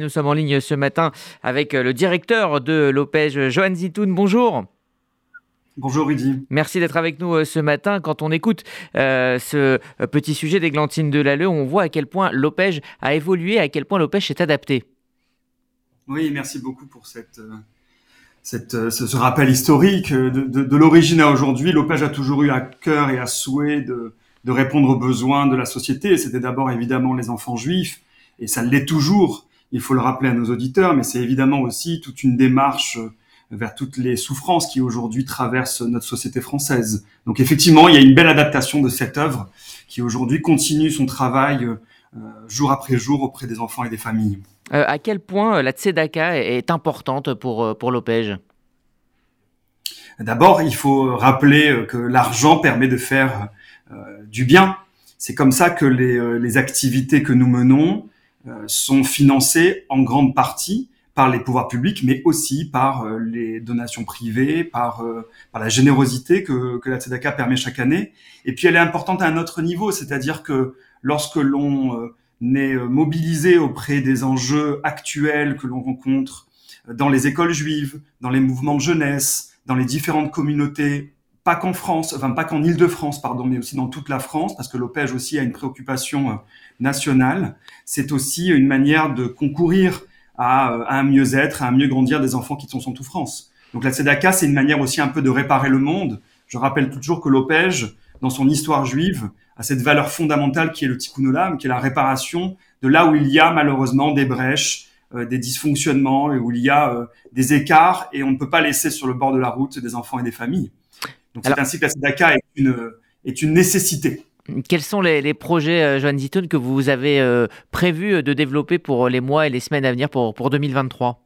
Nous sommes en ligne ce matin avec euh, le directeur de l'OPEJ, Johan Zitoun. Bonjour. Bonjour Rudy. Merci d'être avec nous euh, ce matin. Quand on écoute euh, ce petit sujet d'Églantine Delalleux, on voit à quel point l'OPEJ a évolué, à quel point l'OPEJ s'est adapté. Oui, merci beaucoup pour cette, cette ce, rappel historique. De, l'origine à aujourd'hui, l'OPEJ a toujours eu à cœur et à souhait de, de répondre aux besoins de la société. C'était d'abord évidemment les enfants juifs, et ça l'est toujours il faut le rappeler à nos auditeurs, mais c'est évidemment aussi toute une démarche euh, vers toutes les souffrances qui aujourd'hui traversent notre société française. Donc effectivement, il y a une belle adaptation de cette œuvre qui aujourd'hui continue son travail euh, jour après jour auprès des enfants et des familles. Euh, à quel point la tzedaka est importante pour, pour l'OPEJ D'abord, il faut rappeler que l'argent permet de faire du bien. C'est comme ça que les, les activités que nous menons, sont financés en grande partie par les pouvoirs publics, mais aussi par euh, les donations privées, par, euh, par la générosité que, que la Tzedaka permet chaque année. Et puis elle est importante à un autre niveau, c'est-à-dire que lorsque l'on est mobilisé auprès des enjeux actuels que l'on rencontre dans les écoles juives, dans les mouvements de jeunesse, dans les différentes communautés pas qu'en France, enfin pas qu'en Île-de-France, pardon, mais aussi dans toute la France, parce que l'OPEJ aussi a une préoccupation euh, nationale. C'est aussi une manière de concourir à, euh, à un mieux-être, à un mieux grandir des enfants qui sont en toute France. Donc la Tzedaka, c'est une manière aussi un peu de réparer le monde. Je rappelle toujours que l'OPEJ, dans son histoire juive, a cette valeur fondamentale qui est le tikkun olam, qui est la réparation de là où il y a malheureusement des brèches, euh, des dysfonctionnements, où il y a des écarts, et on ne peut pas laisser sur le bord de la route des enfants et des familles. Donc c'est ainsi que la SEDACA est une, est une nécessité. Quels sont les, projets, euh, Joanne Zitton, que vous avez euh, prévu de développer pour les mois et les semaines à venir pour, pour 2023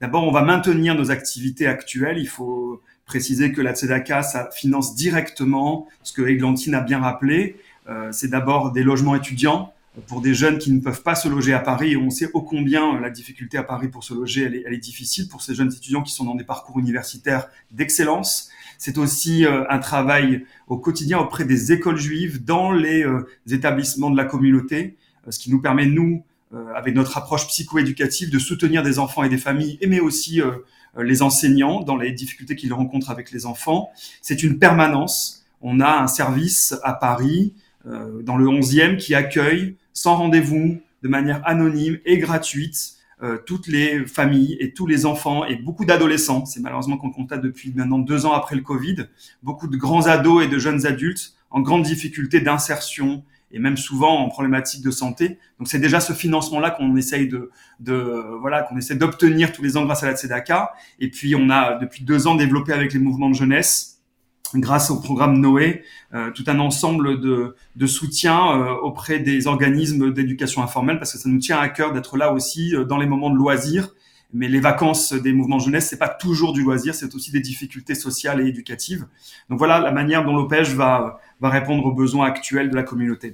D'abord, on va maintenir nos activités actuelles. Il faut préciser que la Tzedaka, ça finance directement ce que Eglantine a bien rappelé. Euh, c'est d'abord des logements étudiants pour des jeunes qui ne peuvent pas se loger à Paris. Et on sait ô combien la difficulté à Paris pour se loger, elle est, elle est difficile pour ces jeunes étudiants qui sont dans des parcours universitaires d'excellence. C'est aussi euh, un travail au quotidien auprès des écoles juives dans les euh, établissements de la communauté, euh, ce qui nous permet, nous, avec notre approche psychoéducative, de soutenir des enfants et des familles, mais aussi les enseignants dans les difficultés qu'ils rencontrent avec les enfants. C'est une permanence. On a un service à Paris, dans le 11e, qui accueille sans rendez-vous, de manière anonyme et gratuite, euh, toutes les familles et tous les enfants et beaucoup d'adolescents. C'est malheureusement qu'on constate depuis maintenant deux ans après le Covid, beaucoup de grands ados et de jeunes adultes en grande difficulté d'insertion et même souvent en problématique de santé. Donc c'est déjà ce financement-là qu'on essaye de, de voilà qu'on essaie d'obtenir tous les ans grâce à la Tzedaka. Et puis on a depuis deux ans développé avec les mouvements de jeunesse grâce au programme Noé, euh, tout un ensemble de, de soutien euh, auprès des organismes d'éducation informelle, parce que ça nous tient à cœur d'être là aussi euh, dans les moments de loisirs. Mais les vacances des mouvements jeunesse, c'est pas toujours du loisir, c'est aussi des difficultés sociales et éducatives. Donc voilà la manière dont l'OPEJ va, va répondre aux besoins actuels de la communauté.